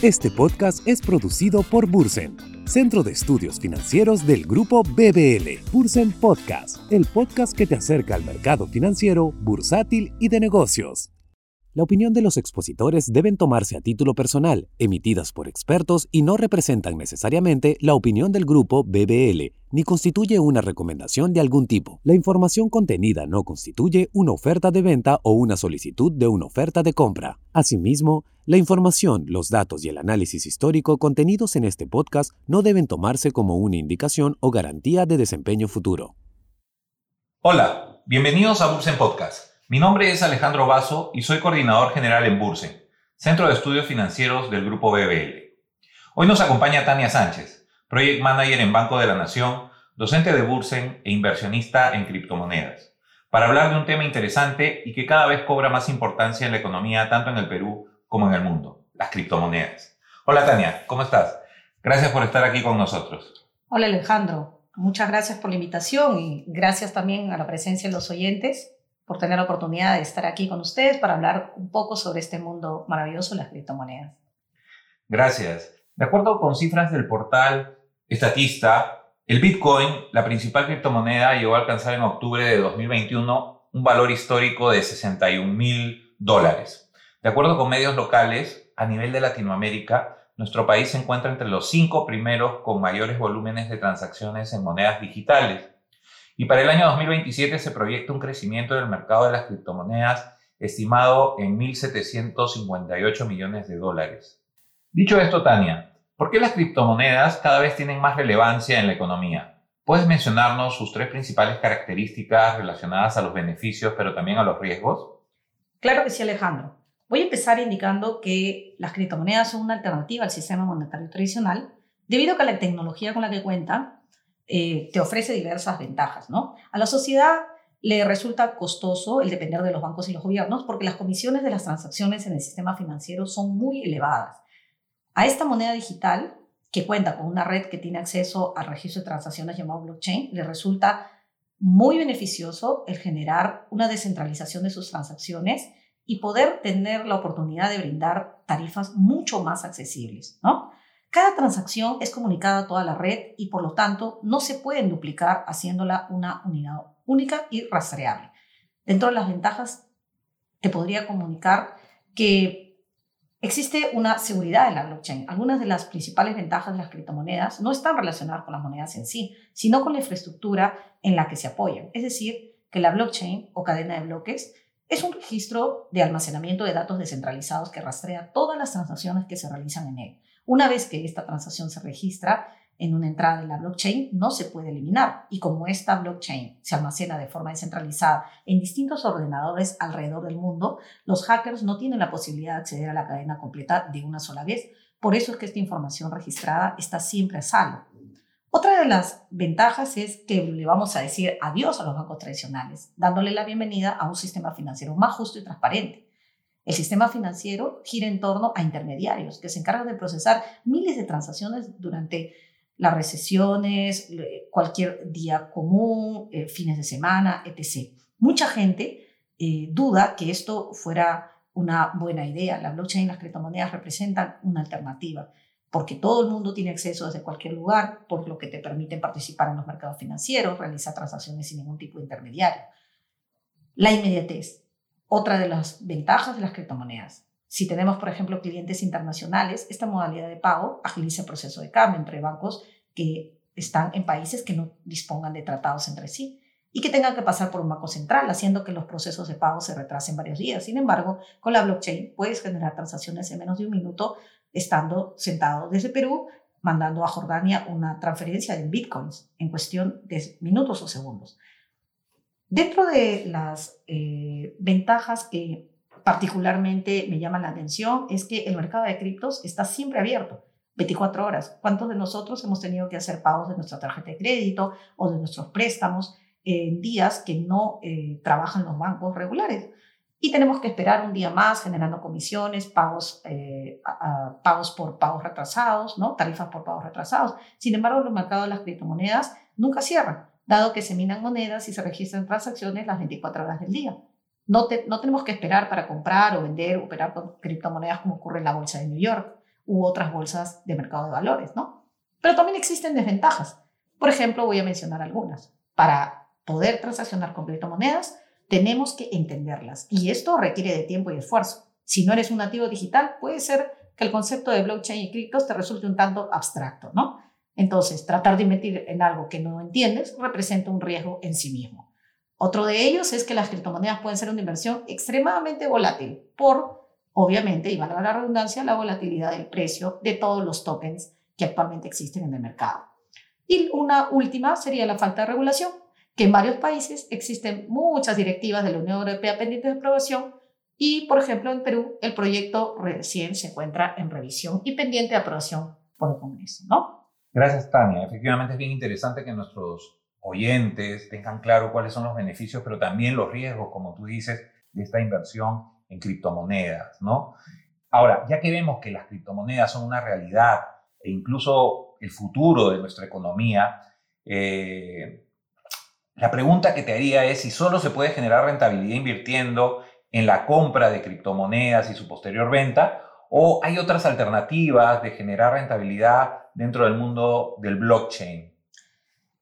Este podcast es producido por Bursen, Centro de Estudios Financieros del Grupo BBL. Bursen Podcast, el podcast que te acerca al mercado financiero, bursátil y de negocios. La opinión de los expositores deben tomarse a título personal, emitidas por expertos y no representan necesariamente la opinión del grupo BBL, ni constituye una recomendación de algún tipo. La información contenida no constituye una oferta de venta o una solicitud de una oferta de compra. Asimismo, la información, los datos y el análisis histórico contenidos en este podcast no deben tomarse como una indicación o garantía de desempeño futuro. Hola, bienvenidos a Bursen Podcast. Mi nombre es Alejandro Vaso y soy coordinador general en Bursen, Centro de Estudios Financieros del Grupo BBL. Hoy nos acompaña Tania Sánchez, Project Manager en Banco de la Nación, docente de Bursen e inversionista en criptomonedas, para hablar de un tema interesante y que cada vez cobra más importancia en la economía tanto en el Perú como en el mundo, las criptomonedas. Hola Tania, ¿cómo estás? Gracias por estar aquí con nosotros. Hola Alejandro, muchas gracias por la invitación y gracias también a la presencia de los oyentes por tener la oportunidad de estar aquí con ustedes para hablar un poco sobre este mundo maravilloso de las criptomonedas. Gracias. De acuerdo con cifras del portal Estatista, el Bitcoin, la principal criptomoneda, llegó a alcanzar en octubre de 2021 un valor histórico de 61 mil dólares. De acuerdo con medios locales, a nivel de Latinoamérica, nuestro país se encuentra entre los cinco primeros con mayores volúmenes de transacciones en monedas digitales y para el año 2027 se proyecta un crecimiento del mercado de las criptomonedas estimado en 1.758 millones de dólares. Dicho esto, Tania, ¿por qué las criptomonedas cada vez tienen más relevancia en la economía? ¿Puedes mencionarnos sus tres principales características relacionadas a los beneficios, pero también a los riesgos? Claro que sí, Alejandro. Voy a empezar indicando que las criptomonedas son una alternativa al sistema monetario tradicional, debido a que la tecnología con la que cuentan eh, te ofrece diversas ventajas, ¿no? A la sociedad le resulta costoso el depender de los bancos y los gobiernos porque las comisiones de las transacciones en el sistema financiero son muy elevadas. A esta moneda digital, que cuenta con una red que tiene acceso al registro de transacciones llamado blockchain, le resulta muy beneficioso el generar una descentralización de sus transacciones y poder tener la oportunidad de brindar tarifas mucho más accesibles, ¿no? Cada transacción es comunicada a toda la red y por lo tanto no se pueden duplicar haciéndola una unidad única y rastreable. Dentro de las ventajas, te podría comunicar que existe una seguridad en la blockchain. Algunas de las principales ventajas de las criptomonedas no están relacionadas con las monedas en sí, sino con la infraestructura en la que se apoyan. Es decir, que la blockchain o cadena de bloques es un registro de almacenamiento de datos descentralizados que rastrea todas las transacciones que se realizan en él. Una vez que esta transacción se registra en una entrada en la blockchain, no se puede eliminar. Y como esta blockchain se almacena de forma descentralizada en distintos ordenadores alrededor del mundo, los hackers no tienen la posibilidad de acceder a la cadena completa de una sola vez. Por eso es que esta información registrada está siempre a salvo. Otra de las ventajas es que le vamos a decir adiós a los bancos tradicionales, dándole la bienvenida a un sistema financiero más justo y transparente. El sistema financiero gira en torno a intermediarios que se encargan de procesar miles de transacciones durante las recesiones, cualquier día común, eh, fines de semana, etc. Mucha gente eh, duda que esto fuera una buena idea. La blockchain y las criptomonedas representan una alternativa porque todo el mundo tiene acceso desde cualquier lugar, por lo que te permiten participar en los mercados financieros, realizar transacciones sin ningún tipo de intermediario. La inmediatez. Otra de las ventajas de las criptomonedas. Si tenemos, por ejemplo, clientes internacionales, esta modalidad de pago agiliza el proceso de cambio entre bancos que están en países que no dispongan de tratados entre sí y que tengan que pasar por un banco central, haciendo que los procesos de pago se retrasen varios días. Sin embargo, con la blockchain puedes generar transacciones en menos de un minuto estando sentado desde Perú, mandando a Jordania una transferencia de bitcoins en cuestión de minutos o segundos. Dentro de las eh, ventajas que particularmente me llaman la atención es que el mercado de criptos está siempre abierto, 24 horas. ¿Cuántos de nosotros hemos tenido que hacer pagos de nuestra tarjeta de crédito o de nuestros préstamos en días que no eh, trabajan los bancos regulares? Y tenemos que esperar un día más generando comisiones, pagos, eh, pagos por pagos retrasados, ¿no? tarifas por pagos retrasados. Sin embargo, los mercados de las criptomonedas nunca cierran dado que se minan monedas y se registran transacciones las 24 horas del día. No, no tenemos que esperar para comprar o vender, operar con criptomonedas como ocurre en la bolsa de New York u otras bolsas de mercado de valores, ¿no? Pero también existen desventajas. Por ejemplo, voy a mencionar algunas. Para poder transaccionar con criptomonedas, tenemos que entenderlas y esto requiere de tiempo y esfuerzo. Si no eres un nativo digital, puede ser que el concepto de blockchain y criptos te resulte un tanto abstracto, ¿no? Entonces, tratar de invertir en algo que no entiendes representa un riesgo en sí mismo. Otro de ellos es que las criptomonedas pueden ser una inversión extremadamente volátil por, obviamente, y valga la redundancia, la volatilidad del precio de todos los tokens que actualmente existen en el mercado. Y una última sería la falta de regulación, que en varios países existen muchas directivas de la Unión Europea pendientes de aprobación y, por ejemplo, en Perú el proyecto recién se encuentra en revisión y pendiente de aprobación por el Congreso, ¿no? Gracias, Tania. Efectivamente es bien interesante que nuestros oyentes tengan claro cuáles son los beneficios, pero también los riesgos, como tú dices, de esta inversión en criptomonedas, ¿no? Ahora, ya que vemos que las criptomonedas son una realidad e incluso el futuro de nuestra economía, eh, la pregunta que te haría es si solo se puede generar rentabilidad invirtiendo en la compra de criptomonedas y su posterior venta, o hay otras alternativas de generar rentabilidad dentro del mundo del blockchain.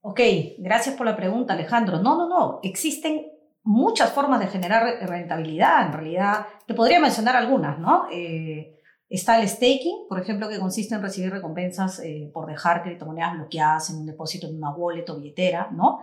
Ok, gracias por la pregunta, Alejandro. No, no, no. Existen muchas formas de generar rentabilidad. En realidad, te podría mencionar algunas, ¿no? Eh, está el staking, por ejemplo, que consiste en recibir recompensas eh, por dejar criptomonedas bloqueadas en un depósito en una wallet o billetera, ¿no?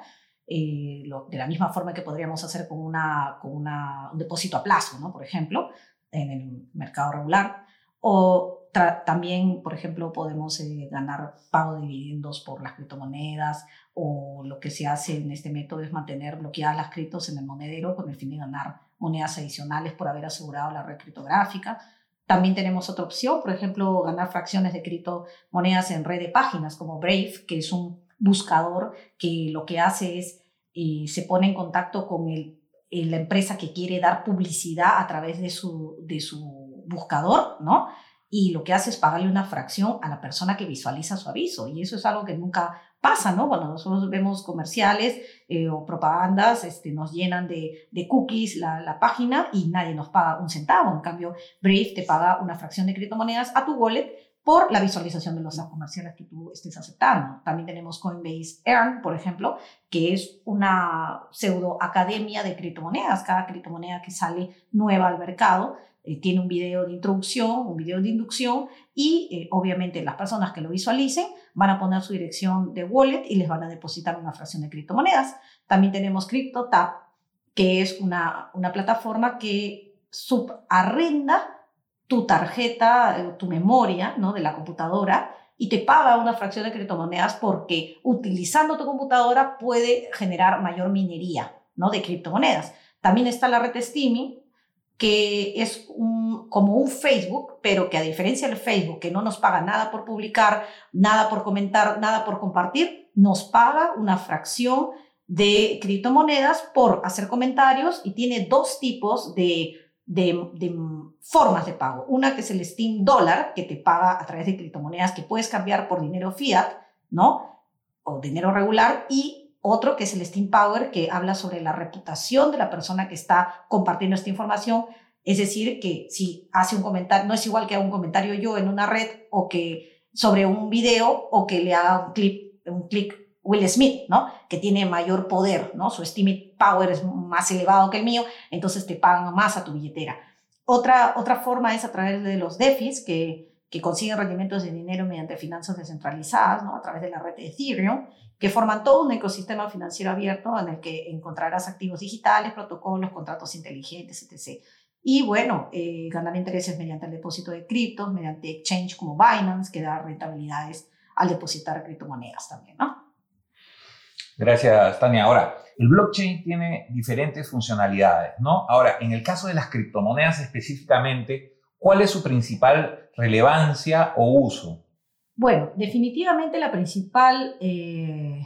Eh, de la misma forma que podríamos hacer con, una, con una, un depósito a plazo, ¿no? Por ejemplo, en el mercado regular. O también, por ejemplo, podemos eh, ganar pago de dividendos por las criptomonedas o lo que se hace en este método es mantener bloqueadas las criptos en el monedero con el fin de ganar monedas adicionales por haber asegurado la red criptográfica. También tenemos otra opción, por ejemplo, ganar fracciones de criptomonedas en red de páginas como Brave, que es un buscador que lo que hace es eh, se pone en contacto con el, la empresa que quiere dar publicidad a través de su, de su buscador, ¿no? Y lo que hace es pagarle una fracción a la persona que visualiza su aviso. Y eso es algo que nunca pasa, ¿no? Cuando nosotros vemos comerciales eh, o propagandas, este, nos llenan de, de cookies la, la, página y nadie nos paga un centavo. En cambio, Brave te paga una fracción de criptomonedas a tu wallet por la visualización de los comerciales que tú estés aceptando. También tenemos Coinbase Earn, por ejemplo, que es una pseudo academia de criptomonedas. Cada criptomoneda que sale nueva al mercado eh, tiene un video de introducción, un video de inducción y eh, obviamente las personas que lo visualicen van a poner su dirección de wallet y les van a depositar una fracción de criptomonedas. También tenemos CryptoTap, que es una, una plataforma que subarrenda tu tarjeta, eh, tu memoria ¿no? de la computadora y te paga una fracción de criptomonedas porque utilizando tu computadora puede generar mayor minería ¿no? de criptomonedas. También está la red Steaming, que es un, como un Facebook, pero que a diferencia del Facebook, que no nos paga nada por publicar, nada por comentar, nada por compartir, nos paga una fracción de criptomonedas por hacer comentarios y tiene dos tipos de de, formas de pago. Una que es el Steam Dollar, que te paga a través de criptomonedas que puedes cambiar por dinero fiat, ¿no? O dinero regular. Y otro que es el Steam Power, que habla sobre la reputación de la persona que está compartiendo esta información. Es decir, que si hace un comentario, no es igual que haga un comentario yo en una red o que sobre un video o que le haga un clip, un clic Will Smith, ¿no? Que tiene mayor poder, ¿no? Su estimate power es más elevado que el mío, entonces te pagan más a tu billetera. Otra, otra forma es a través de los DeFis, que, que consiguen rendimientos de dinero mediante finanzas descentralizadas, ¿no? A través de la red de Ethereum, que forman todo un ecosistema financiero abierto en el que encontrarás activos digitales, protocolos, contratos inteligentes, etc. Y bueno, eh, ganar intereses mediante el depósito de criptos, mediante exchange como Binance, que da rentabilidades al depositar criptomonedas también, ¿no? Gracias, Tania. Ahora, el blockchain tiene diferentes funcionalidades, ¿no? Ahora, en el caso de las criptomonedas específicamente, ¿cuál es su principal relevancia o uso? Bueno, definitivamente la principal eh,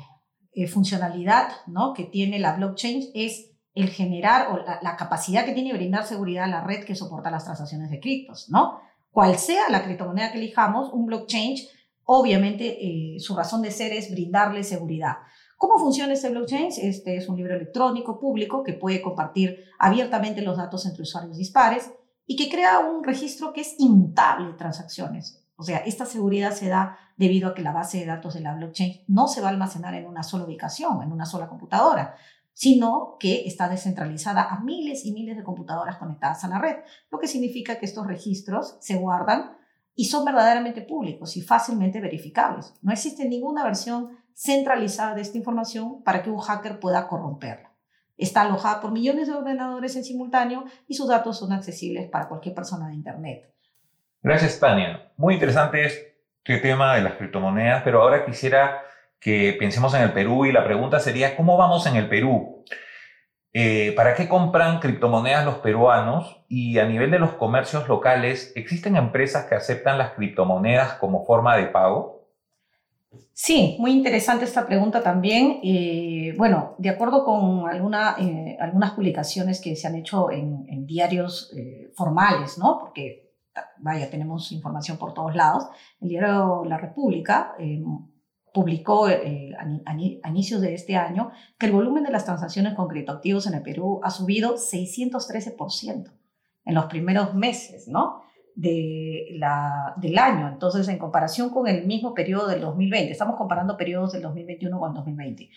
eh, funcionalidad ¿no? que tiene la blockchain es el generar o la, capacidad que tiene de brindar seguridad a la red que soporta las transacciones de criptos, ¿no? Cual sea la criptomoneda que elijamos, un blockchain, obviamente eh, su razón de ser es brindarle seguridad. ¿Cómo funciona este blockchain? Este es un libro electrónico público que puede compartir abiertamente los datos entre usuarios dispares y que crea un registro que es inmutable de transacciones. O sea, esta seguridad se da debido a que la base de datos de la blockchain no se va a almacenar en una sola ubicación, en una sola computadora, sino que está descentralizada a miles y miles de computadoras conectadas a la red, lo que significa que estos registros se guardan y son verdaderamente públicos y fácilmente verificables. No existe ninguna versión centralizada de esta información para que un hacker pueda corromperla. Está alojada por millones de ordenadores en simultáneo y sus datos son accesibles para cualquier persona de Internet. Gracias, Tania. Muy interesante este tema de las criptomonedas, pero ahora quisiera que pensemos en el Perú y la pregunta sería, ¿cómo vamos en el Perú? Eh, ¿Para qué compran criptomonedas los peruanos? Y a nivel de los comercios locales, ¿existen empresas que aceptan las criptomonedas como forma de pago? Sí, muy interesante esta pregunta también. Eh, bueno, de acuerdo con eh, algunas publicaciones que se han hecho en, diarios formales, ¿no? Porque, vaya, tenemos información por todos lados. El diario La República publicó eh, a, inicios de este año que el volumen de las transacciones con criptoactivos en el Perú ha subido 613% en los primeros meses ¿no? De la, del año. Entonces, en comparación con el mismo periodo del 2020, estamos comparando periodos del 2021 con el 2020.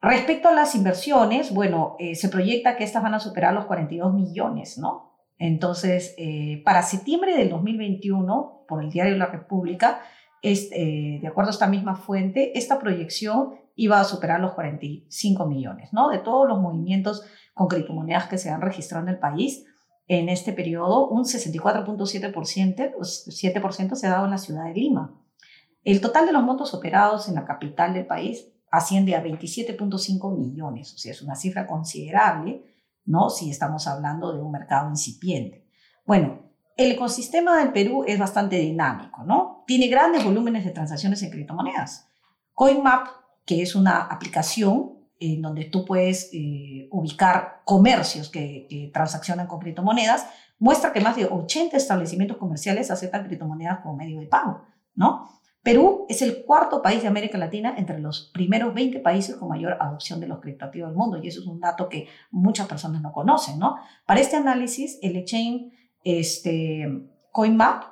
Respecto a las inversiones, bueno, eh, se proyecta que estas van a superar los 42 millones, ¿no? Entonces, eh, para septiembre del 2021, por el diario La República, eh, de acuerdo a esta misma fuente, esta proyección iba a superar los 45 millones, ¿no? De todos los movimientos con criptomonedas que se han registrado en el país, en este periodo, un 64.7% se ha dado en la ciudad de Lima. El total de los montos operados en la capital del país asciende a 27.5 millones, o sea, es una cifra considerable, ¿no? Si estamos hablando de un mercado incipiente. Bueno, el ecosistema del Perú es bastante dinámico, ¿no? Tiene grandes volúmenes de transacciones en criptomonedas. CoinMap, que es una aplicación donde tú puedes eh, ubicar comercios que, que, transaccionan con criptomonedas, muestra que más de 80 establecimientos comerciales aceptan criptomonedas como medio de pago, ¿no? Perú es el cuarto país de América Latina entre los primeros 20 países con mayor adopción de los criptoactivos del mundo, y eso es un dato que muchas personas no conocen, ¿no? Para este análisis, el exchange este, CoinMap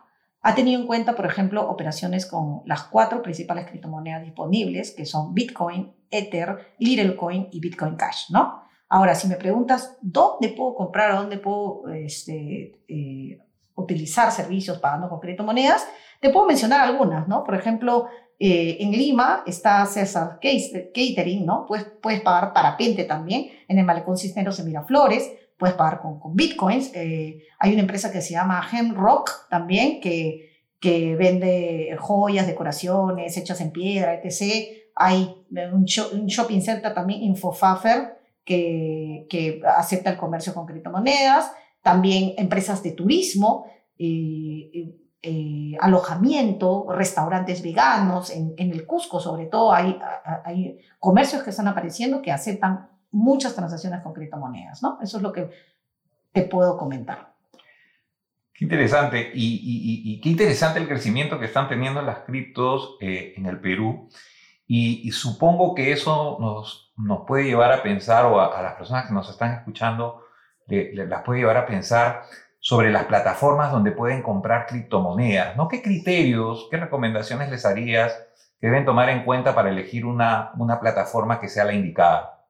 ha tenido en cuenta, por ejemplo, operaciones con las cuatro principales criptomonedas disponibles, que son Bitcoin, Ether, Littlecoin y Bitcoin Cash, ¿no? Ahora, si me preguntas dónde puedo comprar o dónde puedo este, eh, utilizar servicios pagando con criptomonedas, te puedo mencionar algunas, ¿no? Por ejemplo, eh, en Lima está César Catering, ¿no? Puedes, puedes pagar parapente también en el Malecón Cisneros en Miraflores puedes pagar con, con bitcoins. Eh, hay una empresa que se llama Hemrock también, que, que vende joyas, decoraciones hechas en piedra, etc. Hay un, shopping center también, Infofafer, que, que, acepta el comercio con criptomonedas. También empresas de turismo, eh, eh, alojamiento, restaurantes veganos. En, en, el Cusco, sobre todo, hay, hay comercios que están apareciendo que aceptan muchas transacciones con criptomonedas, ¿no? Eso es lo que te puedo comentar. Qué interesante. Y, qué interesante el crecimiento que están teniendo las criptos eh, en el Perú. Y, supongo que eso nos, nos puede llevar a pensar, o a, las personas que nos están escuchando, las puede llevar a pensar sobre las plataformas donde pueden comprar criptomonedas. ¿no? ¿Qué criterios, qué recomendaciones les harías que deben tomar en cuenta para elegir una, una plataforma que sea la indicada?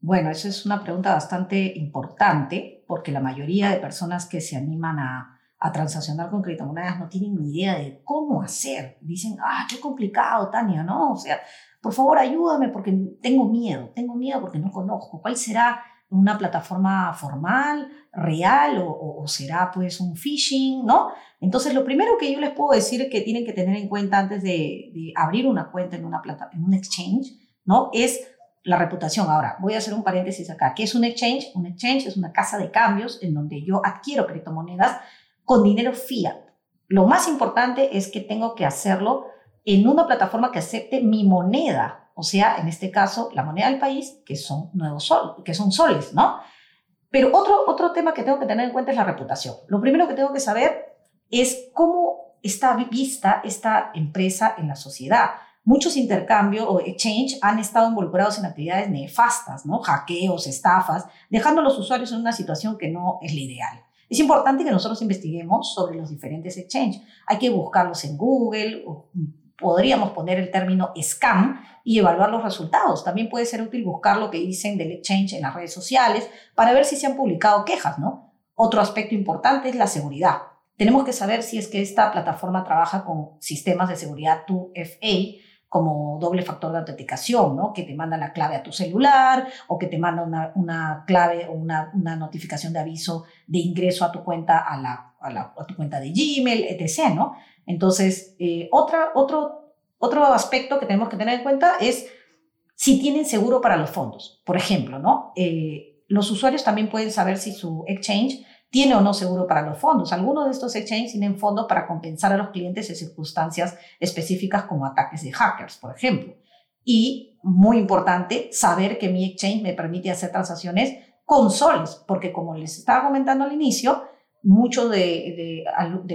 Bueno, esa es una pregunta bastante importante porque la mayoría de personas que se animan a, transaccionar con criptomonedas no tienen ni idea de cómo hacer. Dicen, ah, qué complicado, Tania, ¿no? O sea, por favor ayúdame porque tengo miedo, tengo miedo porque no conozco. ¿Cuál será una plataforma formal, real o, será pues un phishing, ¿no? Entonces, lo primero que yo les puedo decir que tienen que tener en cuenta antes de, de abrir una cuenta en, una plata, en un exchange, ¿no? Es la reputación. Ahora, voy a hacer un paréntesis acá. ¿Qué es un exchange? Un exchange es una casa de cambios en donde yo adquiero criptomonedas con dinero fiat. Lo más importante es que tengo que hacerlo en una plataforma que acepte mi moneda, o sea, en este caso, la moneda del país, que son nuevos sol, que son soles, ¿no? Pero otro, otro tema que tengo que tener en cuenta es la reputación. Lo primero que tengo que saber es cómo está vista esta empresa en la sociedad muchos intercambios o exchange han estado involucrados en actividades nefastas, ¿no? hackeos, estafas, dejando a los usuarios en una situación que no es la ideal. Es importante que nosotros investiguemos sobre los diferentes exchanges. Hay que buscarlos en Google, podríamos poner el término scam y evaluar los resultados. También puede ser útil buscar lo que dicen del exchange en las redes sociales para ver si se han publicado quejas, ¿no? Otro aspecto importante es la seguridad. Tenemos que saber si es que esta plataforma trabaja con sistemas de seguridad 2FA, como doble factor de autenticación, ¿no? Que te manda la clave a tu celular o que te manda una, una clave o una, una, notificación de aviso de ingreso a tu cuenta, a, la, a, la, a tu cuenta de Gmail, etc., ¿no? Entonces, eh, otro, otro aspecto que tenemos que tener en cuenta es si tienen seguro para los fondos. Por ejemplo, ¿no? Eh, los usuarios también pueden saber si su exchange tiene o no seguro para los fondos. Algunos de estos exchanges tienen fondos para compensar a los clientes en circunstancias específicas como ataques de hackers, por ejemplo. Y, muy importante, saber que mi exchange me permite hacer transacciones con soles, porque como les estaba comentando al inicio, muchos de,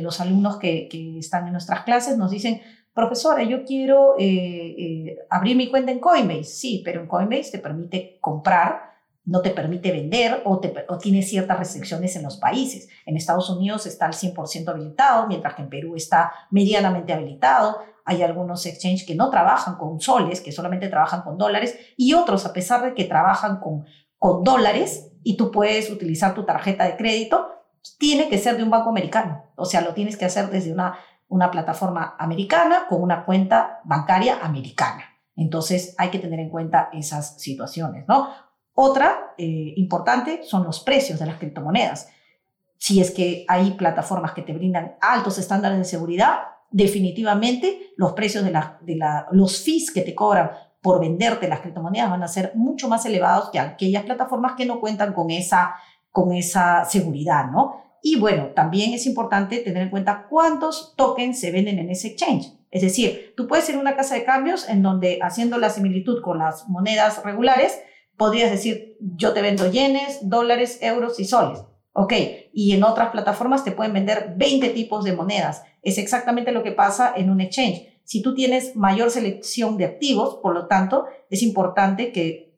los alumnos que, que, están en nuestras clases nos dicen, profesora, yo quiero eh, eh, abrir mi cuenta en Coinbase. Sí, pero en Coinbase te permite comprar no te permite vender o, tiene ciertas restricciones en los países. En Estados Unidos está al 100% habilitado, mientras que en Perú está medianamente habilitado. Hay algunos exchanges que no trabajan con soles, que solamente trabajan con dólares, y otros, a pesar de que trabajan con, con dólares y tú puedes utilizar tu tarjeta de crédito, tiene que ser de un banco americano. O sea, lo tienes que hacer desde una, una plataforma americana con una cuenta bancaria americana. Entonces hay que tener en cuenta esas situaciones, ¿no? Otra eh, importante son los precios de las criptomonedas. Si es que hay plataformas que te brindan altos estándares de seguridad, definitivamente los precios de, de los fees que te cobran por venderte las criptomonedas van a ser mucho más elevados que aquellas plataformas que no cuentan con esa, con esa seguridad, ¿no? Y bueno, también es importante tener en cuenta cuántos tokens se venden en ese exchange. Es decir, tú puedes ir a una casa de cambios en donde haciendo la similitud con las monedas regulares, podrías decir, yo te vendo yenes, dólares, euros y soles. Ok, y en otras plataformas te pueden vender 20 tipos de monedas. Es exactamente lo que pasa en un exchange. Si tú tienes mayor selección de activos, por lo tanto, es importante que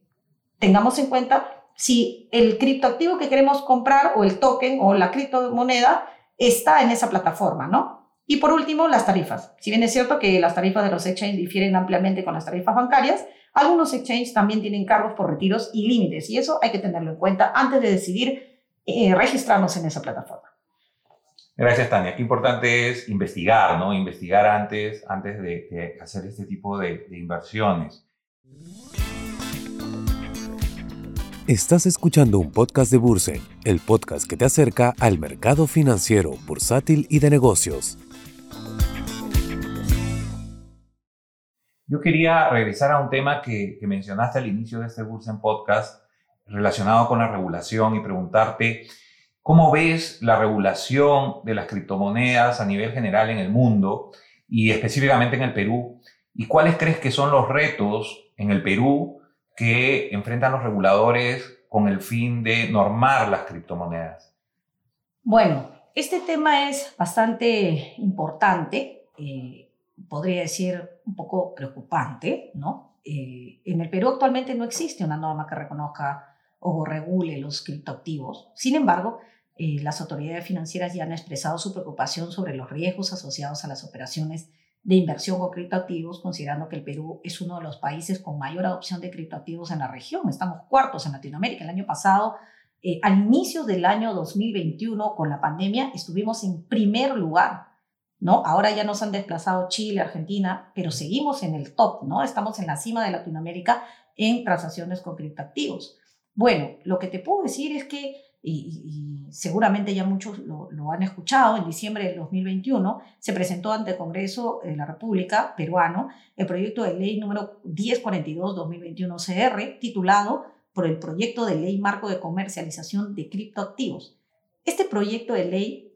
tengamos en cuenta si el criptoactivo que queremos comprar o el token o la criptomoneda está en esa plataforma, ¿no? Y por último, las tarifas. Si bien es cierto que las tarifas de los exchanges difieren ampliamente con las tarifas bancarias, algunos exchanges también tienen cargos por retiros y límites y eso hay que tenerlo en cuenta antes de decidir eh, registrarnos en esa plataforma. Gracias, Tania. Qué importante es investigar, ¿no? Investigar antes, antes de, hacer este tipo de, de inversiones. Estás escuchando un podcast de Bursen, el podcast que te acerca al mercado financiero, bursátil y de negocios. Yo quería regresar a un tema que, mencionaste al inicio de este Bursen Podcast relacionado con la regulación y preguntarte cómo ves la regulación de las criptomonedas a nivel general en el mundo y específicamente en el Perú y cuáles crees que son los retos en el Perú que enfrentan los reguladores con el fin de normar las criptomonedas. Bueno, este tema es bastante importante. Eh, podría decir, un poco preocupante, ¿no? Eh, en el Perú actualmente no existe una norma que reconozca o regule los criptoactivos. Sin embargo, eh, las autoridades financieras ya han expresado su preocupación sobre los riesgos asociados a las operaciones de inversión con criptoactivos, considerando que el Perú es uno de los países con mayor adopción de criptoactivos en la región. Estamos cuartos en Latinoamérica. El año pasado, eh, al inicio del año 2021, con la pandemia, estuvimos en primer lugar ¿no? Ahora ya nos han desplazado Chile, Argentina, pero seguimos en el top, ¿no? Estamos en la cima de Latinoamérica en transacciones con criptoactivos. Bueno, lo que te puedo decir es que, y, seguramente ya muchos lo, han escuchado, en diciembre del 2021 se presentó ante el Congreso de la República peruano el proyecto de ley número 1042-2021 CR, titulado por el proyecto de ley marco de comercialización de criptoactivos. Este proyecto de ley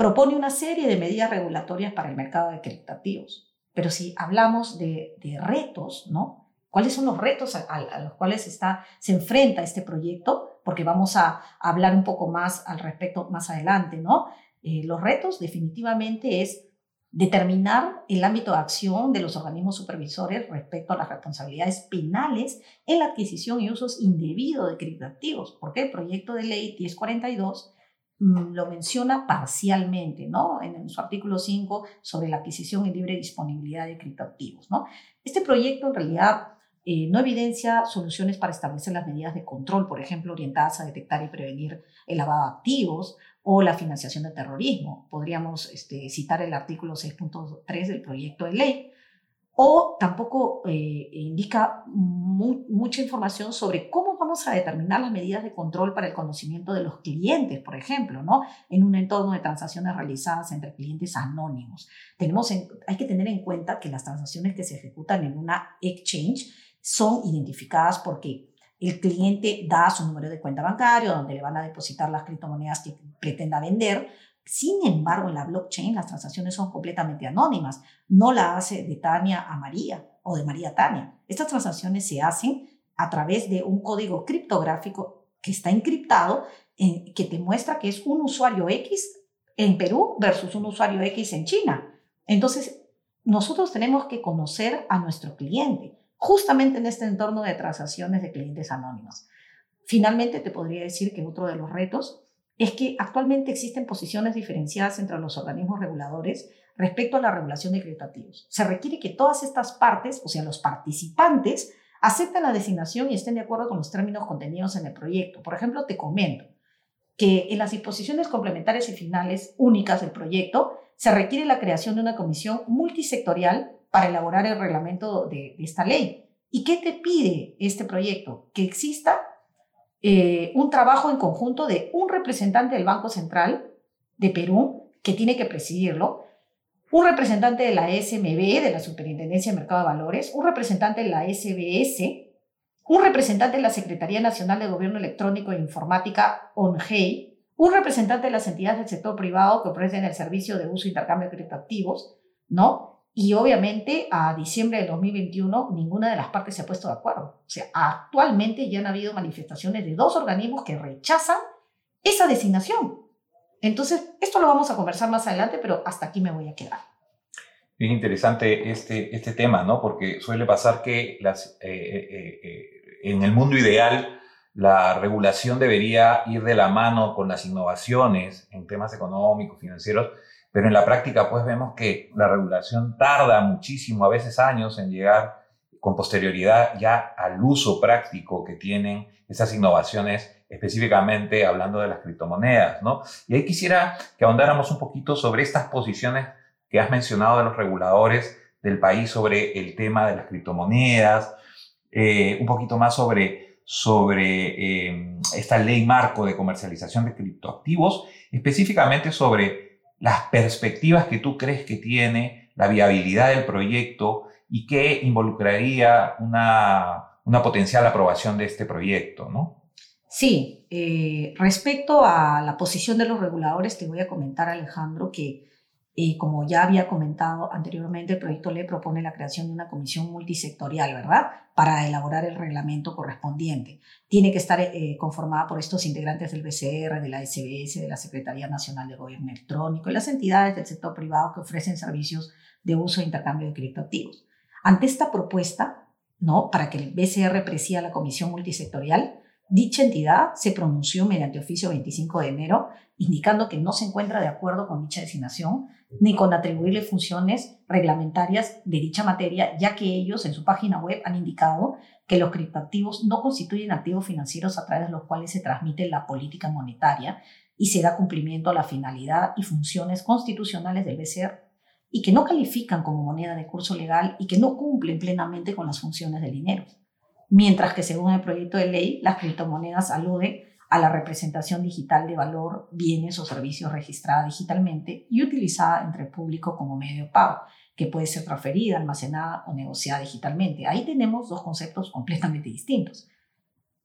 propone una serie de medidas regulatorias para el mercado de criptativos. Pero si hablamos de, retos, ¿no? ¿Cuáles son los retos a, los cuales está, se enfrenta este proyecto? Porque vamos a hablar un poco más al respecto más adelante, ¿no? Eh, los retos definitivamente es determinar el ámbito de acción de los organismos supervisores respecto a las responsabilidades penales en la adquisición y usos indebido de criptoactivos, porque el proyecto de ley 1042 mm, lo menciona parcialmente, ¿no? En, su artículo 5 sobre la adquisición y libre disponibilidad de criptoactivos. Este proyecto en realidad eh, no evidencia soluciones para establecer las medidas de control, por ejemplo, orientadas a detectar y prevenir el lavado de activos, o la financiación del terrorismo. Podríamos este, citar el artículo 6.3 del proyecto de ley. O tampoco eh, indica mucha información sobre cómo vamos a determinar las medidas de control para el conocimiento de los clientes, por ejemplo, ¿no? en un entorno de transacciones realizadas entre clientes anónimos. Tenemos hay que tener en cuenta que las transacciones que se ejecutan en una exchange son identificadas porque el cliente da su número de cuenta bancario donde le van a depositar las criptomonedas que pretenda vender. Sin embargo, en la blockchain las transacciones son completamente anónimas. No la hace de Tania a María o de María a Tania. Estas transacciones se hacen a través de un código criptográfico que está encriptado, que te muestra que es un usuario X en Perú versus un usuario X en China. Entonces, nosotros tenemos que conocer a nuestro cliente justamente en este entorno de transacciones de clientes anónimos. Finalmente, te podría decir que otro de los retos es que actualmente existen posiciones diferenciadas entre los organismos reguladores respecto a la regulación de criptoactivos. Se requiere que todas estas partes, o sea, los participantes, acepten la designación y estén de acuerdo con los términos contenidos en el proyecto. Por ejemplo, te comento que en las disposiciones complementarias y finales únicas del proyecto se requiere la creación de una comisión multisectorial para elaborar el reglamento de, esta ley. ¿Y qué te pide este proyecto? Que exista eh, un trabajo en conjunto de un representante del Banco Central de Perú, que tiene que presidirlo, un representante de la SMB, de la Superintendencia de Mercado de Valores, un representante de la SBS, un representante de la Secretaría Nacional de Gobierno Electrónico e Informática, ONGEI, un representante de las entidades del sector privado que ofrecen el servicio de uso e intercambio de criptoactivos, ¿no? Y obviamente a diciembre de 2021 ninguna de las partes se ha puesto de acuerdo. O sea, actualmente ya han habido manifestaciones de dos organismos que rechazan esa designación. Entonces, esto lo vamos a conversar más adelante, pero hasta aquí me voy a quedar. Es interesante este, este tema, ¿no? Porque suele pasar que las, eh, eh, eh, en el mundo ideal la regulación debería ir de la mano con las innovaciones en temas económicos, financieros, pero en la práctica, pues vemos que la regulación tarda muchísimo, a veces años, en llegar con posterioridad ya al uso práctico que tienen esas innovaciones, específicamente hablando de las criptomonedas, ¿no? Y ahí quisiera que ahondáramos un poquito sobre estas posiciones que has mencionado de los reguladores del país sobre el tema de las criptomonedas, eh, un poquito más sobre, sobre eh, esta ley marco de comercialización de criptoactivos, específicamente sobre las perspectivas que tú crees que tiene, la viabilidad del proyecto y qué involucraría una, una potencial aprobación de este proyecto, ¿no? Sí, eh, respecto a la posición de los reguladores, te voy a comentar, Alejandro, que y como ya había comentado anteriormente, el proyecto ley propone la creación de una comisión multisectorial, ¿verdad? Para elaborar el reglamento correspondiente. Tiene que estar eh, conformada por estos integrantes del BCR, de la SBS, de la Secretaría Nacional de Gobierno Electrónico y las entidades del sector privado que ofrecen servicios de uso e intercambio de criptoactivos. Ante esta propuesta, ¿no? Para que el BCR presida la comisión multisectorial, Dicha entidad se pronunció mediante oficio 25 de enero, indicando que no se encuentra de acuerdo con dicha designación ni con atribuirle funciones reglamentarias de dicha materia, ya que ellos en su página web han indicado que los criptoactivos no constituyen activos financieros a través de los cuales se transmite la política monetaria y se da cumplimiento a la finalidad y funciones constitucionales del BCR y que no califican como moneda de curso legal y que no cumplen plenamente con las funciones del dinero. Mientras que según el proyecto de ley, las criptomonedas aluden a la representación digital de valor, bienes o servicios registrada digitalmente y utilizada entre el público como medio de pago, que puede ser transferida, almacenada o negociada digitalmente. Ahí tenemos dos conceptos completamente distintos.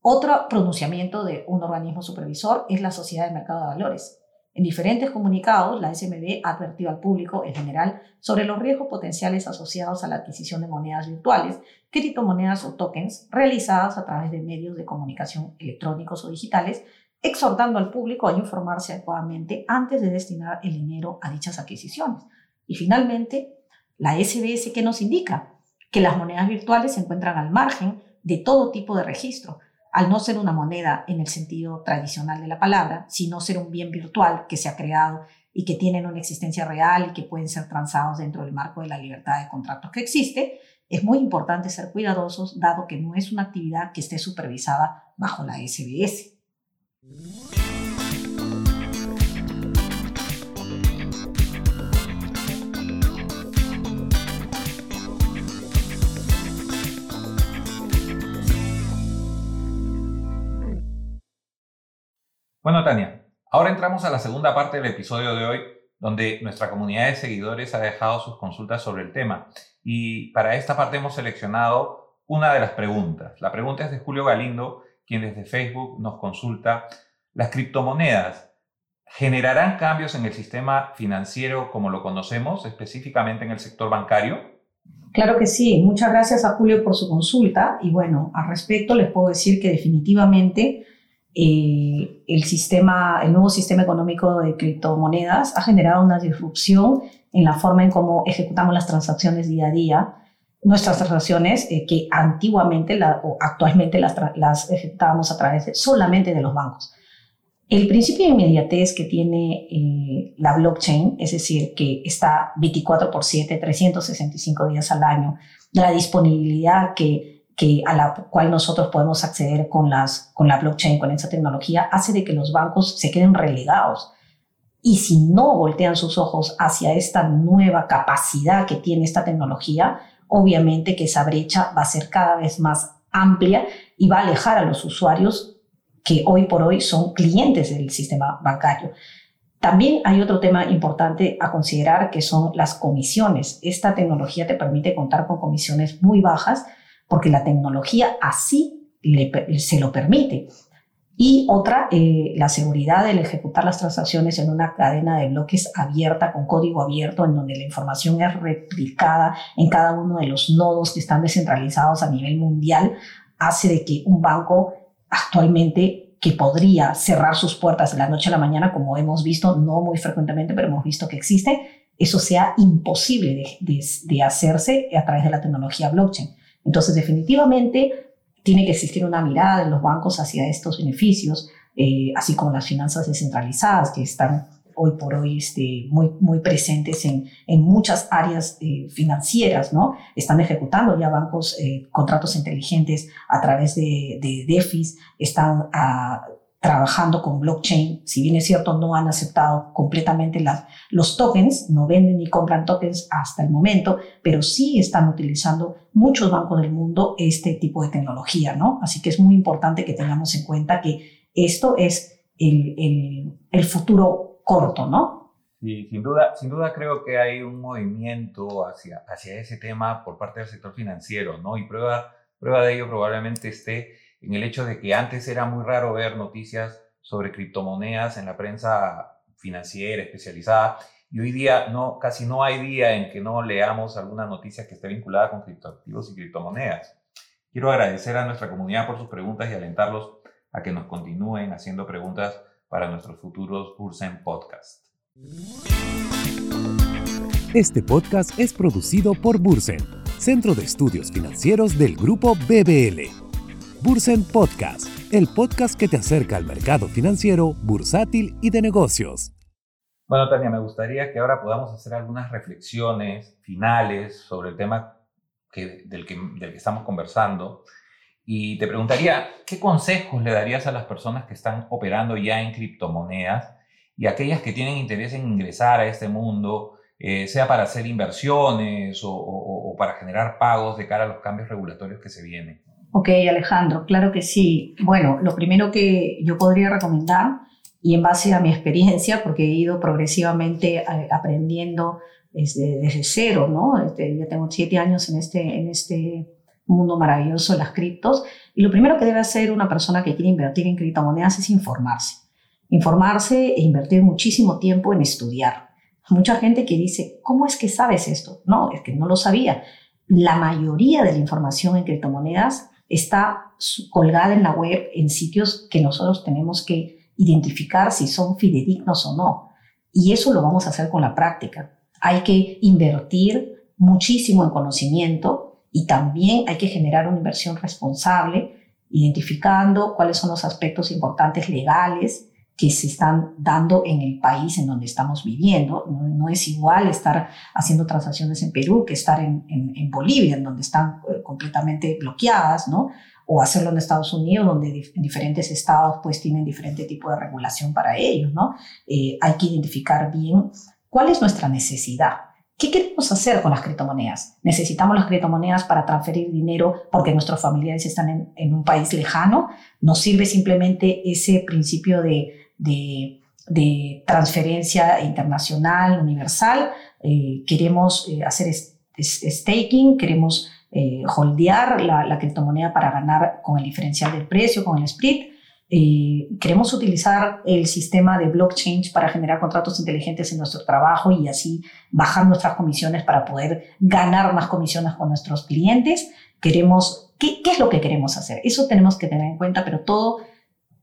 Otro pronunciamiento de un organismo supervisor es la Sociedad de Mercado de Valores, en diferentes comunicados, la SMB ha advertido al público en general sobre los riesgos potenciales asociados a la adquisición de monedas virtuales, criptomonedas o tokens realizadas a través de medios de comunicación electrónicos o digitales, exhortando al público a informarse adecuadamente antes de destinar el dinero a dichas adquisiciones. Y finalmente, la SBS que nos indica que las monedas virtuales se encuentran al margen de todo tipo de registro, al no ser una moneda en el sentido tradicional de la palabra, sino ser un bien virtual que se ha creado y que tienen una existencia real y que pueden ser transados dentro del marco de la libertad de contratos que existe, es muy importante ser cuidadosos dado que no es una actividad que esté supervisada bajo la SBS. Bueno, Tania, ahora entramos a la segunda parte del episodio de hoy, donde nuestra comunidad de seguidores ha dejado sus consultas sobre el tema. Y para esta parte hemos seleccionado una de las preguntas. La pregunta es de Julio Galindo, quien desde Facebook nos consulta, ¿las criptomonedas generarán cambios en el sistema financiero como lo conocemos, específicamente en el sector bancario? Claro que sí. Muchas gracias a Julio por su consulta. Y bueno, al respecto les puedo decir que definitivamente eh, el, sistema, el nuevo sistema económico de criptomonedas ha generado una disrupción en la forma en cómo ejecutamos las transacciones día a día. Nuestras transacciones eh, que antiguamente o actualmente las, las ejecutábamos a través solamente de los bancos. El principio de inmediatez que tiene eh, la blockchain, es decir, que está 24 por 7, 365 días al año, la disponibilidad que que a la cual nosotros podemos acceder con, las, con la blockchain, con esa tecnología, hace de que los bancos se queden relegados. Y si no voltean sus ojos hacia esta nueva capacidad que tiene esta tecnología, obviamente que esa brecha va a ser cada vez más amplia y va a alejar a los usuarios que hoy por hoy son clientes del sistema bancario. También hay otro tema importante a considerar que son las comisiones. Esta tecnología te permite contar con comisiones muy bajas porque la tecnología así se lo permite. Y otra, eh, la seguridad del ejecutar las transacciones en una cadena de bloques abierta, con código abierto, en donde la información es replicada en cada uno de los nodos que están descentralizados a nivel mundial, hace de que un banco actualmente que podría cerrar sus puertas de la noche a la mañana, como hemos visto, no muy frecuentemente, pero hemos visto que existe, eso sea imposible de hacerse a través de la tecnología blockchain. Entonces, definitivamente tiene que existir una mirada de los bancos hacia estos beneficios, eh, así como las finanzas descentralizadas que están hoy por hoy este, muy, muy presentes en, en muchas áreas eh, financieras, ¿no? Están ejecutando ya bancos eh, contratos inteligentes a través de, de DEFIs, están a, trabajando con blockchain. Si bien es cierto, no han aceptado completamente los tokens, no venden ni compran tokens hasta el momento, pero sí están utilizando muchos bancos del mundo este tipo de tecnología, ¿no? Así que es muy importante que tengamos en cuenta que esto es el, el, el futuro corto, ¿no? Sí, sin duda, sin duda creo que hay un movimiento hacia, hacia ese tema por parte del sector financiero, ¿no? Y prueba, prueba de ello probablemente esté en el hecho de que antes era muy raro ver noticias sobre criptomonedas en la prensa financiera especializada y hoy día no, casi no hay día en que no leamos alguna noticia que esté vinculada con criptoactivos y criptomonedas. Quiero agradecer a nuestra comunidad por sus preguntas y alentarlos a que nos continúen haciendo preguntas para nuestros futuros Bursen Podcast. Este podcast es producido por Bursen, Centro de Estudios Financieros del Grupo BBL. Bursen Podcast, el podcast que te acerca al mercado financiero, bursátil y de negocios. Bueno, Tania, me gustaría que ahora podamos hacer algunas reflexiones finales sobre el tema del, que, estamos conversando. Y te preguntaría, ¿qué consejos le darías a las personas que están operando ya en criptomonedas y aquellas que tienen interés en ingresar a este mundo, eh, sea para hacer inversiones o para generar pagos de cara a los cambios regulatorios que se vienen? Ok, Alejandro, claro que sí. Bueno, lo primero que yo podría recomendar, y en base a mi experiencia, porque he ido progresivamente eh, aprendiendo desde, desde cero, ¿no? Este, ya tengo siete años en este, en este mundo maravilloso de las criptos, y lo primero que debe hacer una persona que quiere invertir en criptomonedas es informarse. Informarse e invertir muchísimo tiempo en estudiar. Mucha gente que dice, ¿cómo es que sabes esto? No, es que no lo sabía. La mayoría de la información en criptomonedas está colgada en la web en sitios que nosotros tenemos que identificar si son fidedignos o no. Y eso lo vamos a hacer con la práctica. hay que invertir muchísimo en conocimiento y también hay que generar una inversión responsable, identificando cuáles son los aspectos importantes legales que se están dando en el país en donde estamos viviendo. No, es igual estar haciendo transacciones en Perú que estar en, en, Bolivia, en donde están eh, completamente bloqueadas, ¿no? O hacerlo en Estados Unidos, donde en diferentes estados pues tienen diferente tipo de regulación para ellos, ¿no? Eh, hay que identificar bien cuál es nuestra necesidad. ¿Qué queremos hacer con las criptomonedas? ¿Necesitamos las criptomonedas para transferir dinero porque nuestros familiares están en, en un país lejano? ¿Nos sirve simplemente ese principio de de, transferencia internacional, universal. Eh, queremos eh, hacer staking, queremos eh, holdear la, criptomoneda para ganar con el diferencial del precio, con el split. queremos utilizar el sistema de blockchain para generar contratos inteligentes en nuestro trabajo y así bajar nuestras comisiones para poder ganar más comisiones con nuestros clientes. Queremos, ¿qué, qué es lo que queremos hacer? Eso tenemos que tener en cuenta, pero todo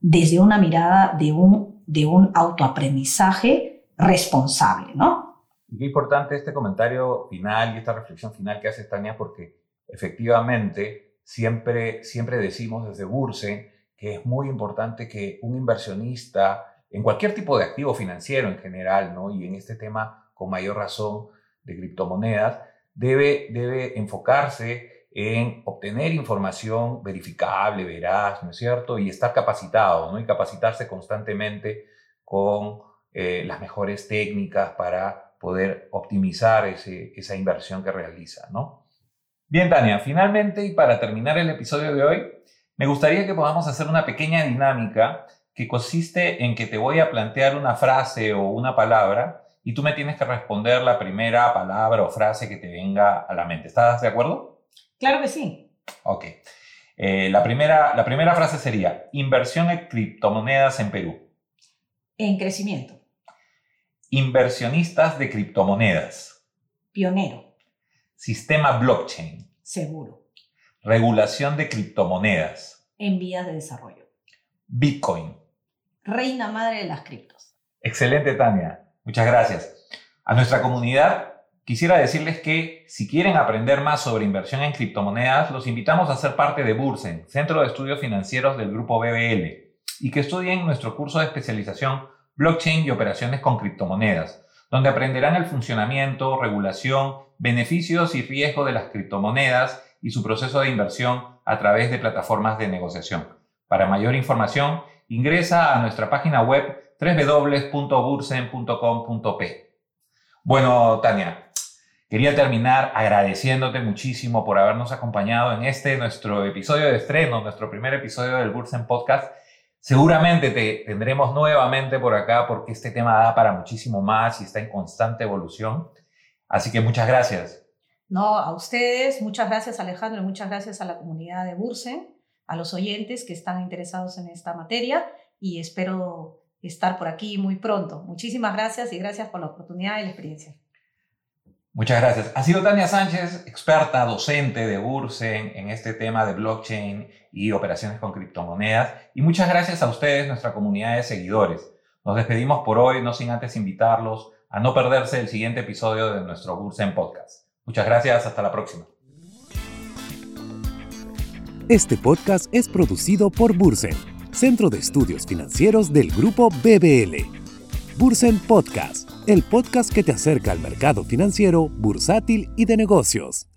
desde una mirada de un, de un autoaprendizaje responsable, ¿no? Y qué importante este comentario final y esta reflexión final que hace Tania, porque efectivamente siempre, siempre decimos desde Burse que es muy importante que un inversionista en cualquier tipo de activo financiero en general, ¿no? y en este tema con mayor razón de criptomonedas, debe, debe enfocarse en obtener información verificable, veraz, ¿no es cierto? Y estar capacitado, ¿no? Y capacitarse constantemente con eh, las mejores técnicas para poder optimizar ese, esa inversión que realiza, ¿no? Bien, Tania, finalmente y para terminar el episodio de hoy, me gustaría que podamos hacer una pequeña dinámica que consiste en que te voy a plantear una frase o una palabra y tú me tienes que responder la primera palabra o frase que te venga a la mente. ¿Estás de acuerdo? Claro que sí. Ok. Eh, la, primera, la primera frase sería, inversión en criptomonedas en Perú. En crecimiento. Inversionistas de criptomonedas. Pionero. Sistema blockchain. Seguro. Regulación de criptomonedas. En vías de desarrollo. Bitcoin. Reina madre de las criptos. Excelente, Tania. Muchas gracias. A nuestra comunidad Quisiera decirles que si quieren aprender más sobre inversión en criptomonedas, los invitamos a ser parte de Bursen, Centro de Estudios Financieros del Grupo BBL, y que estudien nuestro curso de especialización Blockchain y Operaciones con Criptomonedas, donde aprenderán el funcionamiento, regulación, beneficios y riesgo de las criptomonedas y su proceso de inversión a través de plataformas de negociación. Para mayor información, ingresa a nuestra página web www.bursen.com.p. Bueno, Tania, Quería terminar agradeciéndote muchísimo por habernos acompañado en este nuestro episodio de estreno, nuestro primer episodio del Bursen Podcast. Seguramente te tendremos nuevamente por acá porque este tema da para muchísimo más y está en constante evolución. Así que muchas gracias. No, a ustedes, muchas gracias Alejandro y muchas gracias a la comunidad de Bursen, a los oyentes que están interesados en esta materia y espero estar por aquí muy pronto. Muchísimas gracias y gracias por la oportunidad y la experiencia. Muchas gracias. Ha sido Tania Sánchez, experta docente de Bursen en este tema de blockchain y operaciones con criptomonedas. Y muchas gracias a ustedes, nuestra comunidad de seguidores. Nos despedimos por hoy, no sin antes invitarlos a no perderse el siguiente episodio de nuestro Bursen Podcast. Muchas gracias, hasta la próxima. Este podcast es producido por Bursen, Centro de Estudios Financieros del Grupo BBL. Bursen Podcast, el podcast que te acerca al mercado financiero, bursátil y de negocios.